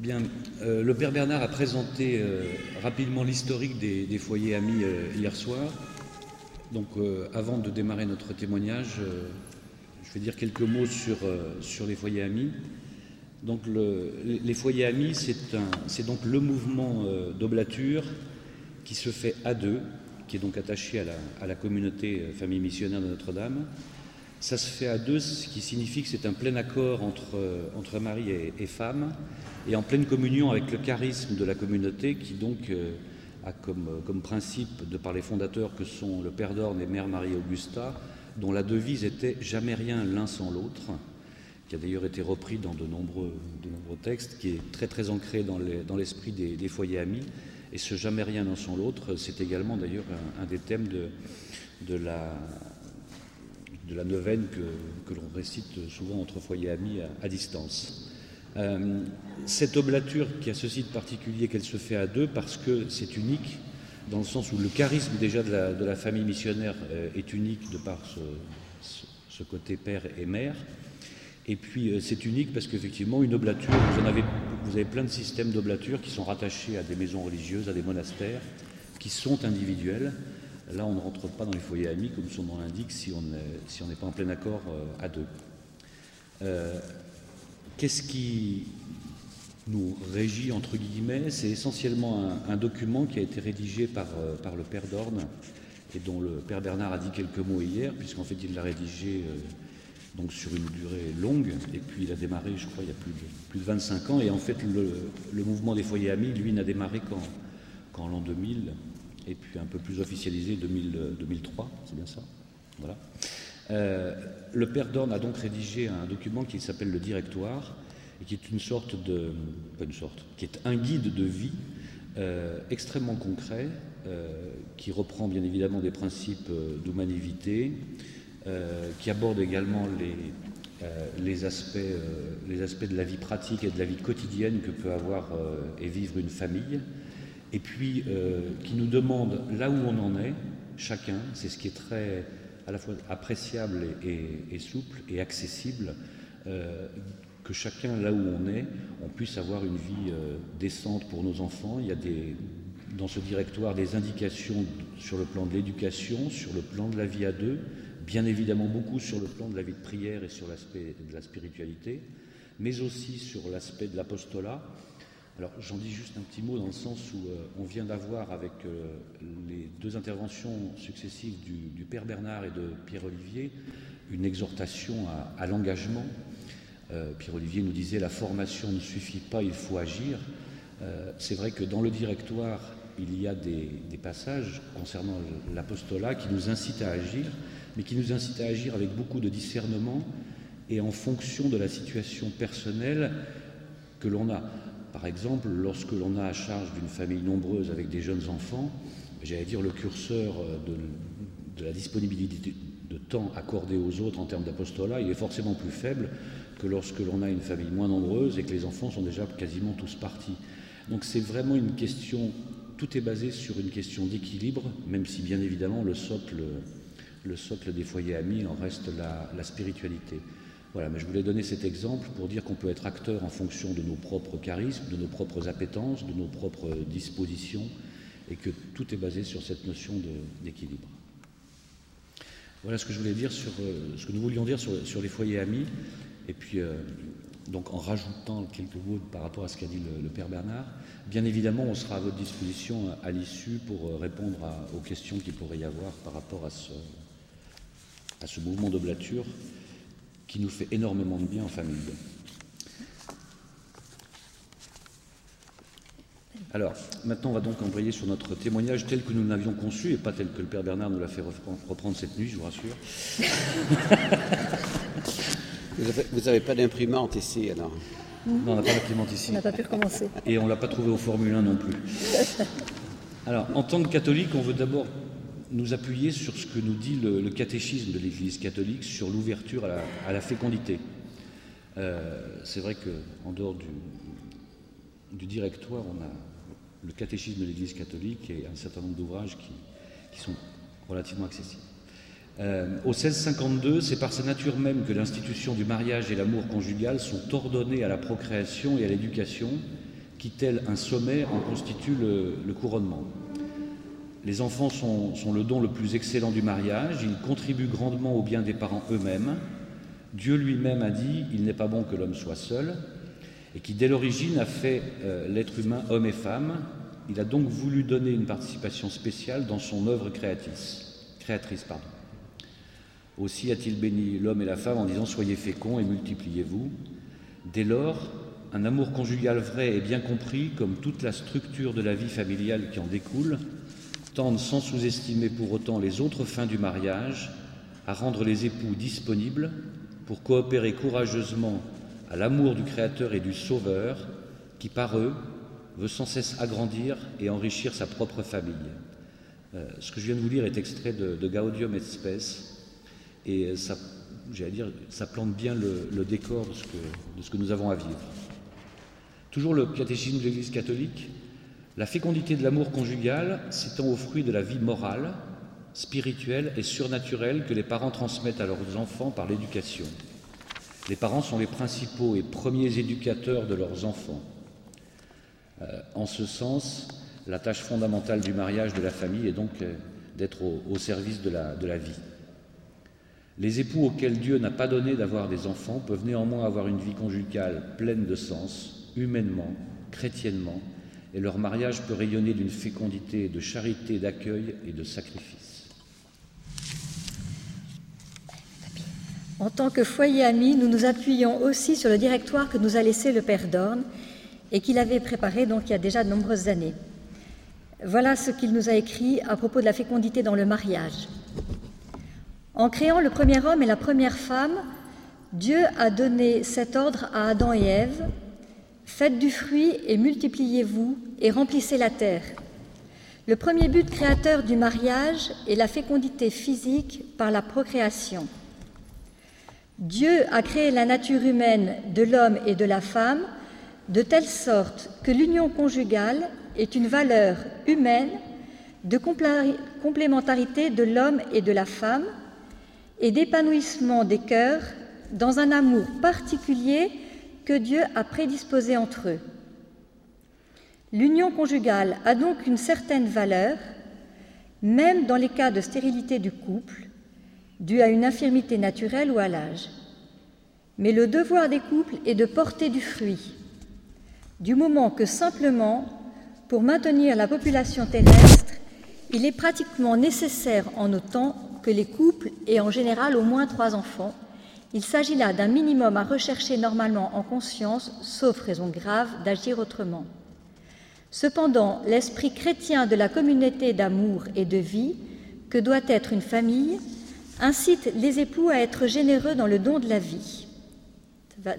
Bien, euh, le Père Bernard a présenté euh, rapidement l'historique des, foyers amis euh, hier soir. Donc, avant de démarrer notre témoignage, je vais dire quelques mots sur, sur les foyers amis. Donc, le- les foyers amis, c'est donc le mouvement d'oblature qui se fait à deux, qui est donc attaché à la, communauté famille missionnaire de Notre-Dame. Ça se fait à deux, ce qui signifie que c'est un plein accord entre, euh, entre mari et, femme, et en pleine communion avec le charisme de la communauté, qui donc euh, a comme, euh, comme principe, de par les fondateurs que sont le Père d'Orne et Mère Marie-Augusta, dont la devise était Jamais rien l'un sans l'autre, qui a d'ailleurs été repris dans de nombreux, de nombreux textes, qui est très très ancré dans les- dans l'esprit des, des foyers amis. Et ce Jamais rien l'un sans l'autre, c'est également d'ailleurs un, un des thèmes de, de la, de la neuvaine que, l'on récite souvent entre foyers amis à, distance. Euh, cette oblature qui a ceci de particulier qu'elle se fait à deux parce que c'est unique, dans le sens où le charisme déjà de la, famille missionnaire euh, est unique de par ce, côté père et mère. Et puis euh, c'est unique parce qu'effectivement, une oblature, vous, avez, plein de systèmes d'oblature qui sont rattachés à des maisons religieuses, à des monastères, qui sont individuels. Là, on ne rentre pas dans les foyers amis, comme son nom l'indique, si on n'est pas en plein accord euh, à deux. Euh, Qu'est-ce qui nous régit, entre guillemets? C'est essentiellement un, document qui a été rédigé par, euh, le Père d'Orne et dont le Père Bernard a dit quelques mots hier, puisqu'en fait il l'a rédigé donc sur une durée longue, et puis il a démarré, je crois, il y a plus de, plus de 25 ans, et en fait le, mouvement des foyers amis, lui, n'a démarré qu'en l'an 2000, et puis un peu plus officialisé 2000, euh, 2003, c'est bien ça Voilà. Euh, le Père d'Orne a donc rédigé un document qui s'appelle le Directoire, et qui est une sorte de, une sorte, qui est un guide de vie euh, extrêmement concret, qui reprend bien évidemment des principes d'humanité, qui aborde également les, les, aspects, les aspects de la vie pratique et de la vie quotidienne que peut avoir et vivre une famille, et puis euh, qui nous demande là où on en est, chacun, c'est ce qui est très à la fois appréciable et, souple et accessible, euh, que chacun là où on est, on puisse avoir une vie euh, décente pour nos enfants. Il y a des, dans ce directoire des indications sur le plan de l'éducation, sur le plan de la vie à deux, bien évidemment beaucoup sur le plan de la vie de prière et sur l'aspect de la spiritualité, mais aussi sur l'aspect de l'apostolat. Alors j'en dis juste un petit mot dans le sens où euh, on vient d'avoir avec euh, les deux interventions successives du, Père Bernard et de Pierre-Olivier une exhortation à, l'engagement. Euh, Pierre-Olivier nous disait la formation ne suffit pas, il faut agir. C'est vrai que dans le directoire, il y a des passages concernant l'apostolat qui nous incitent à agir, mais qui nous incitent à agir avec beaucoup de discernement et en fonction de la situation personnelle que l'on a. Par exemple, lorsque l'on a à charge d'une famille nombreuse avec des jeunes enfants, j'allais dire le curseur euh, de, la disponibilité de temps accordé aux autres en termes d'apostolat, il est forcément plus faible que lorsque l'on a une famille moins nombreuse et que les enfants sont déjà quasiment tous partis. Donc c'est vraiment une question, tout est basé sur une question d'équilibre, même si bien évidemment le socle, le socle des foyers amis en reste la spiritualité. Voilà, mais je voulais donner cet exemple pour dire qu'on peut être acteur en fonction de nos propres charismes, de nos propres appétences, de nos propres dispositions, et que tout est basé sur cette notion d'équilibre. Voilà ce que je voulais dire sur euh, ce que nous voulions dire sur, les foyers amis, et puis euh, donc en rajoutant quelques mots par rapport à ce qu'a dit le, Père Bernard. Bien évidemment, on sera à votre disposition à, l'issue pour euh, répondre aux questions qu'il pourrait y avoir par rapport à ce, à ce mouvement d'oblature qui nous fait énormément de bien en famille. Alors, maintenant, on va donc embrayer sur notre témoignage tel que nous l'avions conçu et pas tel que le Père Bernard nous l'a fait repren- reprendre cette nuit, je vous rassure. Vous n'avez pas d'imprimante ici alors Non, on n'a pas d'imprimante ici. On n'a pas pu recommencer. Et on ne l'a pas trouvé au Formule 1 non plus. Alors, en tant que catholique, on veut d'abord nous appuyer sur ce que nous dit le, catéchisme de l'Église catholique sur l'ouverture à la, fécondité. Euh, C'est vrai qu'en dehors du, directoire, on a le catéchisme de l'Église catholique et un certain nombre d'ouvrages qui, sont relativement accessibles. Euh, au 1652, c'est par sa nature même que l'institution du mariage et l'amour conjugal sont ordonnés à la procréation et à l'éducation, qui, tel un sommet, en constitue le, couronnement. Les enfants sont, le don le plus excellent du mariage, ils contribuent grandement au bien des parents eux-mêmes. Dieu lui-même a dit Il n'est pas bon que l'homme soit seul, et qui dès l'origine a fait euh, l'être humain homme et femme. Il a donc voulu donner une participation spéciale dans son œuvre créatrice. créatrice pardon. Aussi a-t-il béni l'homme et la femme en disant Soyez féconds et multipliez-vous. Dès lors, un amour conjugal vrai et bien compris, comme toute la structure de la vie familiale qui en découle, tendent sans sous-estimer pour autant les autres fins du mariage à rendre les époux disponibles pour coopérer courageusement à l'amour du Créateur et du Sauveur qui, par eux, veut sans cesse agrandir et enrichir sa propre famille. Euh, ce que je viens de vous lire est extrait de, Gaudium et Spes et ça, dire, ça plante bien le, décor de ce, que, de ce que nous avons à vivre. Toujours le catéchisme de l'Église catholique, la fécondité de l'amour conjugal s'étend au fruit de la vie morale, spirituelle et surnaturelle que les parents transmettent à leurs enfants par l'éducation. Les parents sont les principaux et premiers éducateurs de leurs enfants. Euh, en ce sens, la tâche fondamentale du mariage de la famille est donc euh, d'être au, service de la, de la vie. Les époux auxquels Dieu n'a pas donné d'avoir des enfants peuvent néanmoins avoir une vie conjugale pleine de sens, humainement, chrétiennement, et leur mariage peut rayonner d'une fécondité de charité, d'accueil et de sacrifice. En tant que foyer ami, nous nous appuyons aussi sur le directoire que nous a laissé le Père Dorn et qu'il avait préparé donc il y a déjà de nombreuses années. Voilà ce qu'il nous a écrit à propos de la fécondité dans le mariage. En créant le premier homme et la première femme, Dieu a donné cet ordre à Adam et Ève Faites du fruit et multipliez-vous et remplissez la terre. Le premier but créateur du mariage est la fécondité physique par la procréation. Dieu a créé la nature humaine de l'homme et de la femme de telle sorte que l'union conjugale est une valeur humaine de complémentarité de l'homme et de la femme et d'épanouissement des cœurs dans un amour particulier que Dieu a prédisposé entre eux. L'union conjugale a donc une certaine valeur, même dans les cas de stérilité du couple, due à une infirmité naturelle ou à l'âge. Mais le devoir des couples est de porter du fruit, du moment que simplement, pour maintenir la population terrestre, il est pratiquement nécessaire en temps que les couples aient en général au moins trois enfants, il s'agit là d'un minimum à rechercher normalement en conscience, sauf raison grave d'agir autrement. Cependant, l'esprit chrétien de la communauté d'amour et de vie, que doit être une famille, incite les époux à être généreux dans le don de la vie.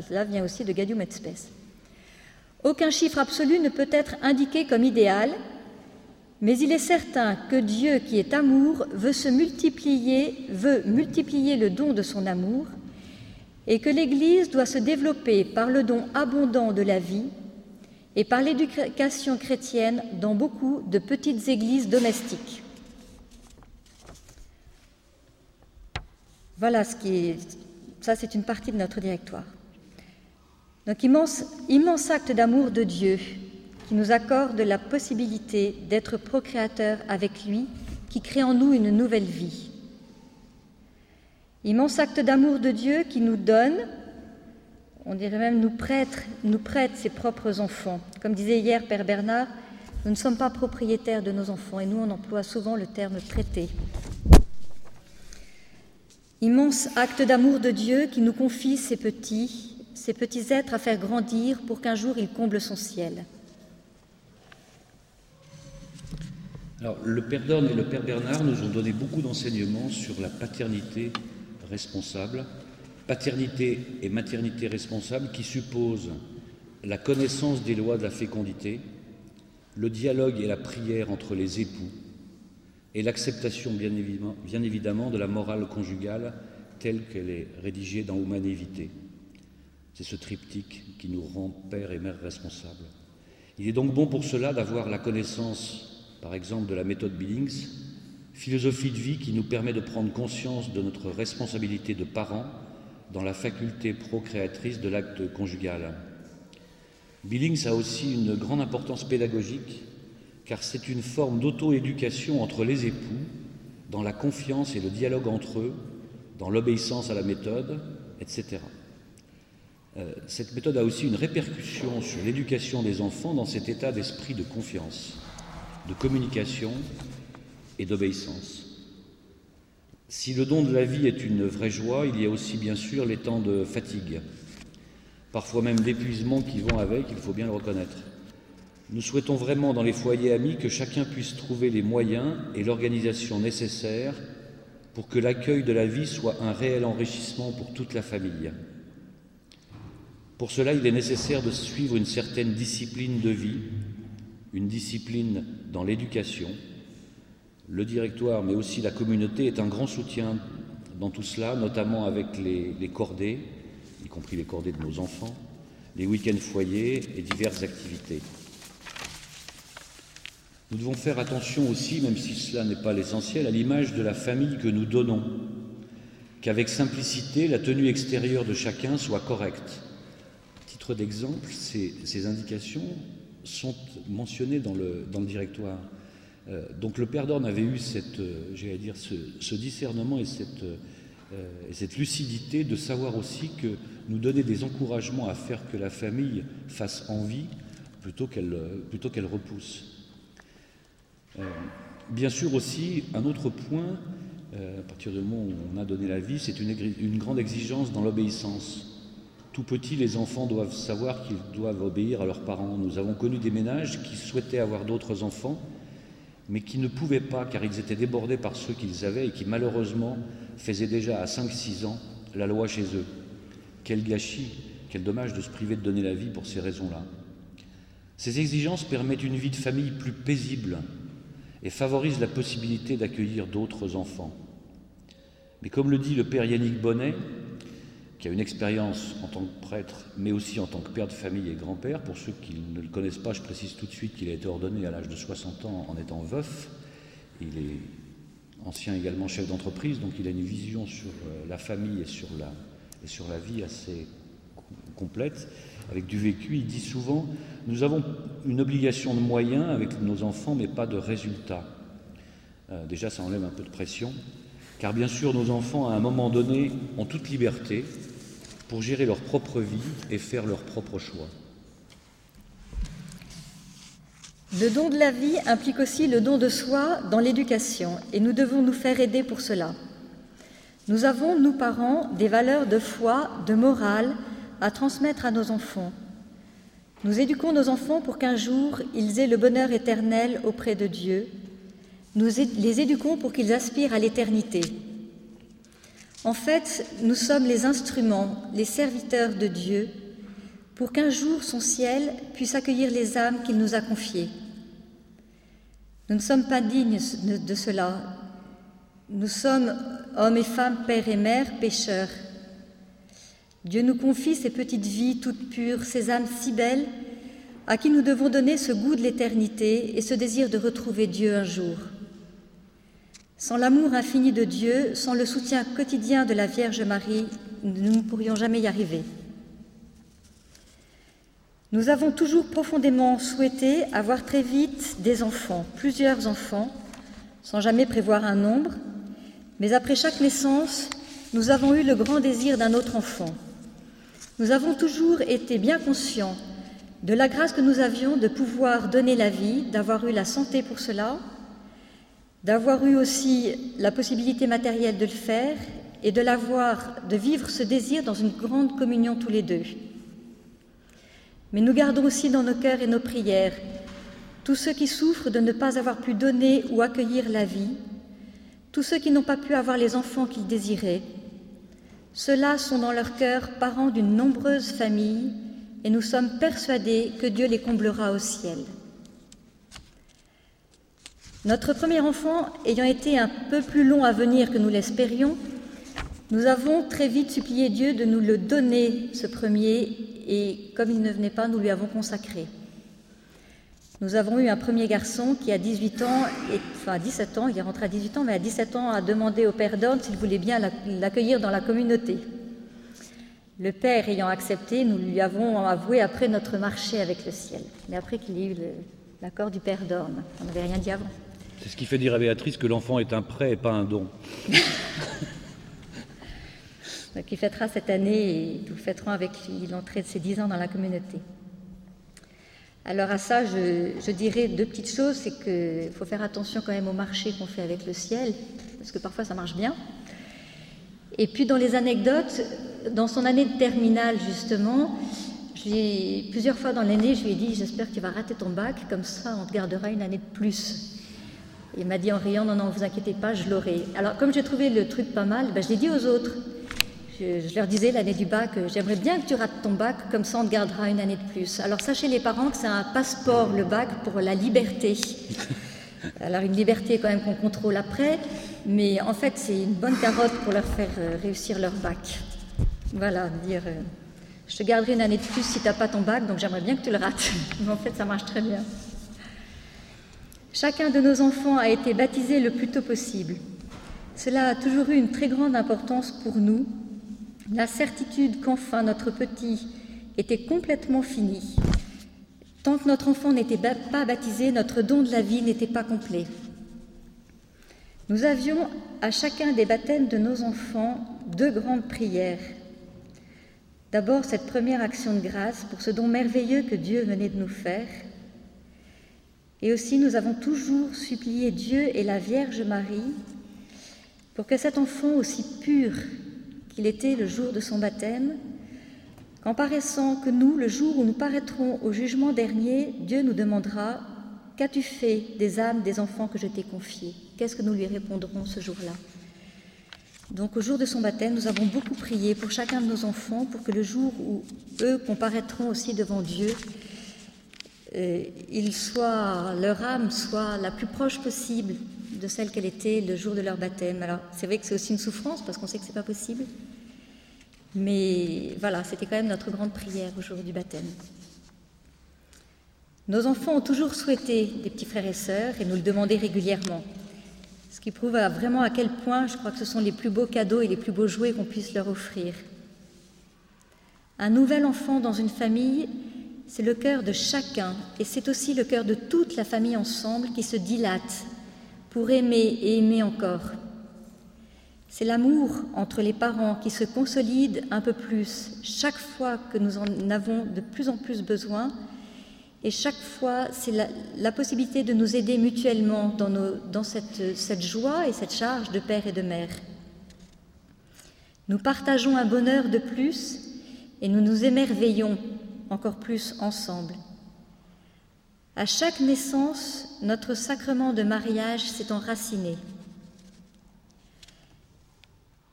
Cela vient aussi de Gadium et Aucun chiffre absolu ne peut être indiqué comme idéal, mais il est certain que Dieu, qui est amour, veut se multiplier, veut multiplier le don de son amour, et que l'Église doit se développer par le don abondant de la vie et par l'éducation chrétienne dans beaucoup de petites églises domestiques. Voilà ce qui est. Ça, c'est une partie de notre directoire. Donc, immense, immense acte d'amour de Dieu qui nous accorde la possibilité d'être procréateurs avec lui, qui crée en nous une nouvelle vie. Immense acte d'amour de Dieu qui nous donne, on dirait même nous prête, nous prête ses propres enfants. Comme disait hier Père Bernard, nous ne sommes pas propriétaires de nos enfants et nous on emploie souvent le terme prêter. Immense acte d'amour de Dieu qui nous confie ses petits, ses petits êtres à faire grandir pour qu'un jour il comble son ciel. Alors, le Père Dorn et le Père Bernard nous ont donné beaucoup d'enseignements sur la paternité responsable, paternité et maternité responsable qui suppose la connaissance des lois de la fécondité, le dialogue et la prière entre les époux, et l'acceptation bien évidemment, bien évidemment, de la morale conjugale telle qu'elle est rédigée dans Humanité. C'est ce triptyque qui nous rend père et mère responsables. Il est donc bon pour cela d'avoir la connaissance, par exemple, de la méthode Billings, philosophie de vie qui nous permet de prendre conscience de notre responsabilité de parents dans la faculté procréatrice de l'acte conjugal. Billings a aussi une grande importance pédagogique car c'est une forme d'auto-éducation entre les époux dans la confiance et le dialogue entre eux, dans l'obéissance à la méthode, etc. Euh, cette méthode a aussi une répercussion sur l'éducation des enfants dans cet état d'esprit de confiance, de communication et d'obéissance. Si le don de la vie est une vraie joie, il y a aussi bien sûr les temps de fatigue, parfois même d'épuisement qui vont avec, il faut bien le reconnaître. Nous souhaitons vraiment dans les foyers amis que chacun puisse trouver les moyens et l'organisation nécessaires pour que l'accueil de la vie soit un réel enrichissement pour toute la famille. Pour cela, il est nécessaire de suivre une certaine discipline de vie, une discipline dans l'éducation. Le directoire, mais aussi la communauté, est un grand soutien dans tout cela, notamment avec les, cordées, y compris les cordées de nos enfants, les week-ends foyers et diverses activités. Nous devons faire attention aussi, même si cela n'est pas l'essentiel, à l'image de la famille que nous donnons, qu'avec simplicité, la tenue extérieure de chacun soit correcte. titre d'exemple, ces, indications sont mentionnées dans le directoire. Euh, donc le Père d'Orne avait eu cette, euh, dire, ce, discernement et cette, euh, et cette lucidité de savoir aussi que nous donner des encouragements à faire que la famille fasse envie plutôt qu'elle qu'elle repousse. Euh, bien sûr aussi, un autre point, euh, à partir du moment où on a donné la vie, c'est une, grande exigence dans l'obéissance. Tout petit, les enfants doivent savoir qu'ils doivent obéir à leurs parents. Nous avons connu des ménages qui souhaitaient avoir d'autres enfants, mais qui ne pouvaient pas car ils étaient débordés par ceux qu'ils avaient et qui malheureusement faisaient déjà à 5-6 ans la loi chez eux. Quel gâchis, quel dommage de se priver de donner la vie pour ces raisons-là. Ces exigences permettent une vie de famille plus paisible, et favorise la possibilité d'accueillir d'autres enfants. Mais comme le dit le père Yannick Bonnet, qui a une expérience en tant que prêtre, mais aussi en tant que père de famille et grand-père, pour ceux qui ne le connaissent pas, je précise tout de suite qu'il a été ordonné à l'âge de 60 ans en étant veuf. Il est ancien également chef d'entreprise, donc il a une vision sur euh, la famille et sur la, et sur la vie assez complète, avec du vécu. Il dit souvent nous avons une obligation de moyens avec nos enfants, mais pas de résultats. Euh, déjà, ça enlève un peu de pression, car bien sûr, nos enfants, à un moment donné, ont toute liberté pour gérer leur propre vie et faire leurs propres choix. Le don de la vie implique aussi le don de soi dans l'éducation, et nous devons nous faire aider pour cela. Nous avons, nous parents, des valeurs de foi, de morale à transmettre à nos enfants. Nous éduquons nos enfants pour qu'un jour ils aient le bonheur éternel auprès de Dieu. Nous les éduquons pour qu'ils aspirent à l'éternité. En fait, nous sommes les instruments, les serviteurs de Dieu, pour qu'un jour son ciel puisse accueillir les âmes qu'il nous a confiées. Nous ne sommes pas dignes de cela. Nous sommes hommes et femmes, pères et mères, pécheurs. Dieu nous confie ces petites vies toutes pures, ces âmes si belles, à qui nous devons donner ce goût de l'éternité et ce désir de retrouver Dieu un jour. Sans l'amour infini de Dieu, sans le soutien quotidien de la Vierge Marie, nous ne pourrions jamais y arriver. Nous avons toujours profondément souhaité avoir très vite des enfants, plusieurs enfants, sans jamais prévoir un nombre, mais après chaque naissance, nous avons eu le grand désir d'un autre enfant. Nous avons toujours été bien conscients de la grâce que nous avions de pouvoir donner la vie, d'avoir eu la santé pour cela, d'avoir eu aussi la possibilité matérielle de le faire et de vivre ce désir dans une grande communion tous les deux. Mais nous gardons aussi dans nos cœurs et nos prières tous ceux qui souffrent de ne pas avoir pu donner ou accueillir la vie, tous ceux qui n'ont pas pu avoir les enfants qu'ils désiraient, ceux-là sont dans leur cœur parents d'une nombreuse famille et nous sommes persuadés que Dieu les comblera au ciel. Notre premier enfant ayant été un peu plus long à venir que nous l'espérions, nous avons très vite supplié Dieu de nous le donner, ce premier, et comme il ne venait pas, nous lui avons consacré. Nous avons eu un premier garçon qui, à 18 ans, enfin à 17 ans, il est rentré à 18 ans, mais à 17 ans a demandé au Père d'Orne s'il voulait bien l'accueillir dans la communauté. Le Père ayant accepté, nous lui avons avoué après notre marché avec le ciel, mais après qu'il ait eu l'accord du Père d'Orme. On n'avait rien dit avant. C'est ce qui fait dire à Béatrice que l'enfant est un prêt et pas un don. Il fêtera cette année et nous fêterons avec lui l'entrée de ses dix ans dans la communauté. Alors à ça, je, dirais deux petites choses, c'est qu'il faut faire attention quand même au marché qu'on fait avec le ciel, parce que parfois ça marche bien. Et puis dans les anecdotes, dans son année de terminale justement, plusieurs fois dans l'année, je lui ai dit, j'espère que tu vas rater ton bac, comme ça on te gardera une année de plus. Il m'a dit en riant, non, non, vous inquiétez pas, je l'aurai. Alors comme j'ai trouvé le truc pas mal, ben, je l'ai dit aux autres je, leur disais l'année du bac, j'aimerais bien que tu rates ton bac, comme ça on te gardera une année de plus. Alors sachez les parents que c'est un passeport, le bac, pour la liberté. Alors une liberté quand même qu'on contrôle après, mais en fait c'est une bonne carotte pour leur faire euh, réussir leur bac. Voilà, dire euh, je te garderai une année de plus si tu n'as pas ton bac, donc j'aimerais bien que tu le rates. Mais en fait ça marche très bien. Chacun de nos enfants a été baptisé le plus tôt possible. Cela a toujours eu une très grande importance pour nous la certitude qu'enfin notre petit était complètement fini. Tant que notre enfant n'était pas baptisé, notre don de la vie n'était pas complet. Nous avions à chacun des baptêmes de nos enfants deux grandes prières. D'abord cette première action de grâce pour ce don merveilleux que Dieu venait de nous faire. Et aussi nous avons toujours supplié Dieu et la Vierge Marie pour que cet enfant aussi pur qu'il était le jour de son baptême, qu'en paraissant que nous, le jour où nous paraîtrons au jugement dernier, Dieu nous demandera Qu'as-tu fait des âmes des enfants que je t'ai confiés? Qu'est-ce que nous lui répondrons ce jour-là? Donc au jour de son baptême, nous avons beaucoup prié pour chacun de nos enfants pour que le jour où eux comparaîtront aussi devant Dieu, euh, leur âme soit la plus proche possible de celle qu'elle était le jour de leur baptême. Alors, c'est vrai que c'est aussi une souffrance parce qu'on sait que c'est pas possible. Mais voilà, c'était quand même notre grande prière au jour du baptême. Nos enfants ont toujours souhaité des petits frères et sœurs et nous le demandaient régulièrement. Ce qui prouve vraiment à quel point je crois que ce sont les plus beaux cadeaux et les plus beaux jouets qu'on puisse leur offrir. Un nouvel enfant dans une famille, c'est le cœur de chacun et c'est aussi le cœur de toute la famille ensemble qui se dilate pour aimer et aimer encore. C'est l'amour entre les parents qui se consolide un peu plus chaque fois que nous en avons de plus en plus besoin et chaque fois c'est la, possibilité de nous aider mutuellement dans, cette joie et cette charge de père et de mère. Nous partageons un bonheur de plus et nous nous émerveillons encore plus ensemble. À chaque naissance, notre sacrement de mariage s'est enraciné.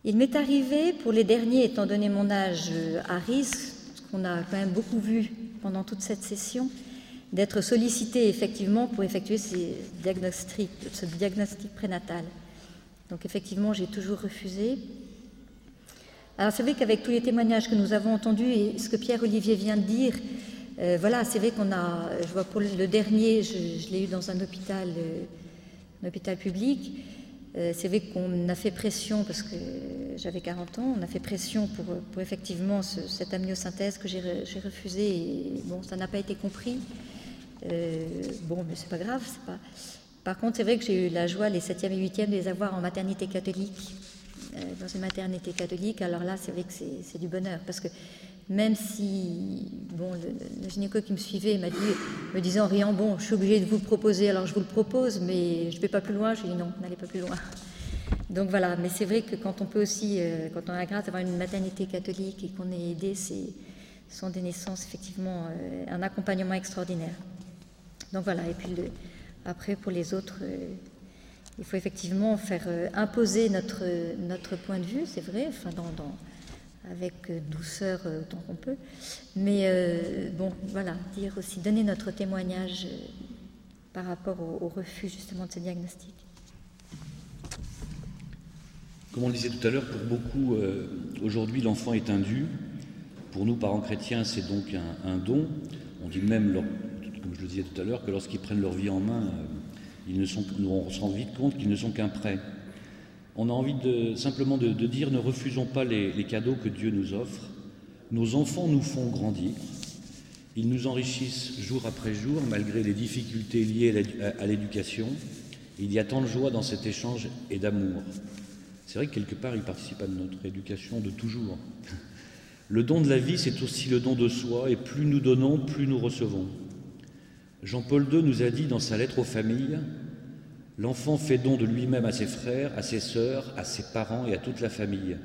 Il m'est arrivé, pour les derniers, étant donné mon âge à risque, ce qu'on a quand même beaucoup vu pendant toute cette session, d'être sollicité effectivement pour effectuer ce diagnostic prénatal. Donc effectivement, j'ai toujours refusé. Alors c'est vrai qu'avec tous les témoignages que nous avons entendus et ce que Pierre-Olivier vient de dire, euh, voilà, c'est vrai qu'on a, je vois pour le dernier, je, l'ai eu dans un hôpital, euh, un hôpital public. Euh, c'est vrai qu'on a fait pression, parce que j'avais 40 ans, on a fait pression pour, pour effectivement cette amniosynthèse que j'ai refusée, et bon, ça n'a pas été compris. bon, mais c'est pas grave, c'est pas. Par contre, c'est vrai que j'ai eu la joie, les 7e et 8e, de les avoir en maternité catholique, dans une maternité catholique. Alors là, c'est vrai que c'est du bonheur, parce que même si bon, le, gynéco qui me suivait m'a dit, me disait en riant, bon, je suis obligée de vous le proposer, alors je vous le propose, mais je ne vais pas plus loin. Je lui ai dit non, n'allez pas plus loin. Donc voilà, mais c'est vrai que quand on peut aussi, euh, quand on a la grâce d'avoir une maternité catholique et qu'on est aidé, ce sont des naissances effectivement euh, un accompagnement extraordinaire. Donc voilà, et puis après pour les autres, euh, il faut effectivement faire imposer notre, notre point de vue, c'est vrai, enfin avec euh, douceur euh, autant qu'on peut. Mais euh, bon, voilà, dire aussi, donner notre témoignage par rapport au, refus justement de ce diagnostic. Comme on le disait tout à l'heure, pour beaucoup, aujourd'hui l'enfant est un dû. Pour nous, parents chrétiens, c'est donc un, don. On dit même, comme je le disais tout à l'heure, que lorsqu'ils prennent leur vie en main, on se rend vite compte qu'ils ne sont qu'un prêt on a envie simplement de, dire ne refusons pas les, cadeaux que Dieu nous offre, Nos enfants nous font grandir. Ils nous enrichissent jour après jour malgré les difficultés liées à l'éducation. Il y a tant de joie dans cet échange et d'amour. C'est vrai que quelque part, ils participent à notre éducation de toujours. Le don de la vie, c'est aussi le don de soi, et plus nous donnons, plus nous recevons. Jean-Paul II nous a dit dans sa lettre aux familles, L'enfant fait don de lui-même à ses frères, à ses sœurs, à ses parents et à toute la famille.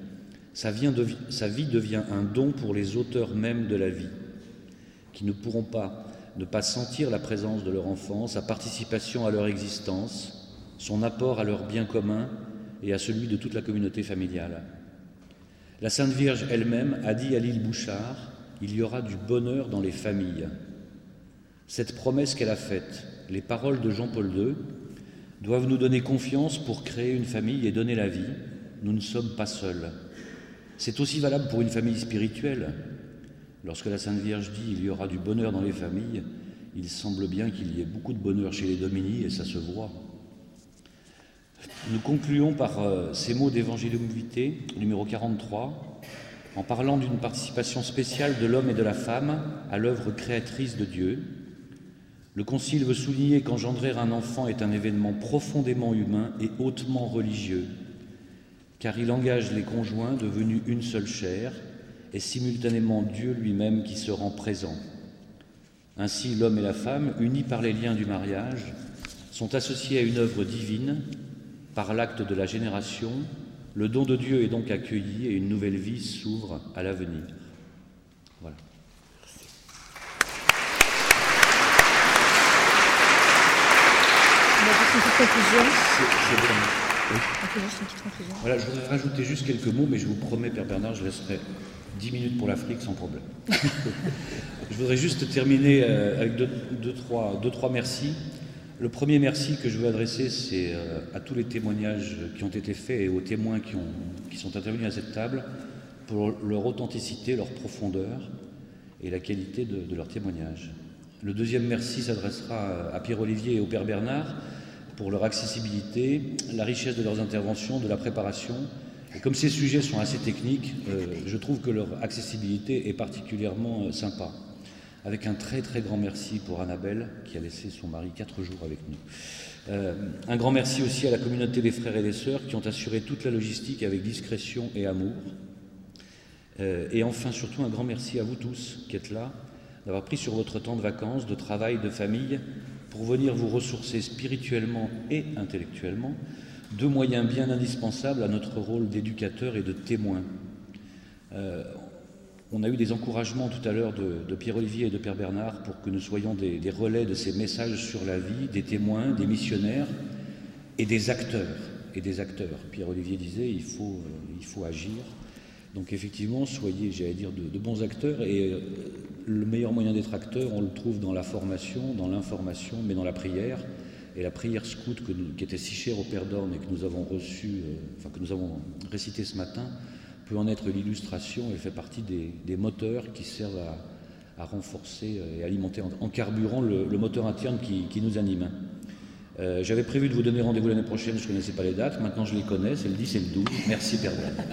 Sa vie, devient un don pour les auteurs mêmes de la vie, qui ne pourront pas ne pas sentir la présence de leur enfant, sa participation à leur existence, son apport à leur bien commun et à celui de toute la communauté familiale. La Sainte Vierge elle-même a dit à l'île Bouchard, il y aura du bonheur dans les familles. Cette promesse qu'elle a faite, les paroles de Jean-Paul II, doivent nous donner confiance pour créer une famille et donner la vie. Nous ne sommes pas seuls. C'est aussi valable pour une famille spirituelle. Lorsque la Sainte Vierge dit il y aura du bonheur dans les familles, il semble bien qu'il y ait beaucoup de bonheur chez les Domini et ça se voit. Nous concluons par euh, ces mots d'Evangelium Vitae, numéro 43, en parlant d'une participation spéciale de l'homme et de la femme à l'œuvre créatrice de Dieu, le Concile veut souligner qu'engendrer un enfant est un événement profondément humain et hautement religieux, car il engage les conjoints devenus une seule chair et simultanément Dieu lui-même qui se rend présent. Ainsi, l'homme et la femme, unis par les liens du mariage, sont associés à une œuvre divine par l'acte de la génération. Le don de Dieu est donc accueilli et une nouvelle vie s'ouvre à l'avenir. Voilà. Voilà, je voudrais rajouter juste quelques mots, mais je vous promets, Père Bernard, je laisserai 10 minutes pour l'Afrique sans problème. je voudrais juste terminer euh, avec deux, trois, deux, trois merci. Le premier merci que je veux adresser, c'est euh, à tous les témoignages qui ont été faits et aux témoins qui, ont, qui sont intervenus à cette table pour leur authenticité, leur profondeur et la qualité de, de leur témoignage. Le deuxième merci s'adressera à Pierre-Olivier et au Père Bernard pour leur accessibilité, la richesse de leurs interventions, de la préparation. Et comme ces sujets sont assez techniques, euh, je trouve que leur accessibilité est particulièrement euh, sympa. Avec un très très grand merci pour Annabelle qui a laissé son mari quatre jours avec nous. Euh, un grand merci aussi à la communauté des frères et des sœurs qui ont assuré toute la logistique avec discrétion et amour. et enfin surtout un grand merci à vous tous qui êtes là, d'avoir pris sur votre temps de vacances, de travail, de famille, pour venir vous ressourcer spirituellement et intellectuellement, deux moyens bien indispensables à notre rôle d'éducateur et de témoin. Euh, on a eu des encouragements tout à l'heure de, Pierre-Olivier et de Père Bernard pour que nous soyons des, relais de ces messages sur la vie, des témoins, des missionnaires et des acteurs. Et. Pierre-Olivier disait il faut, euh, il faut agir. Donc effectivement, soyez, j'allais dire, de, bons acteurs et euh, le meilleur moyen d'être acteur, on le trouve dans la formation, dans l'information, mais dans la prière. Et la prière scout qui était si chère au Père d'Orne et que nous avons reçu, euh, enfin que nous avons récité ce matin, peut en être l'illustration et fait partie des, moteurs qui servent à, renforcer euh, et alimenter en, carburant le, moteur interne qui, nous anime. Euh, j'avais prévu de vous donner rendez-vous l'année prochaine, je ne connaissais pas les dates, maintenant je les connais, c'est le 10 et le 12. Merci Père d'Orne.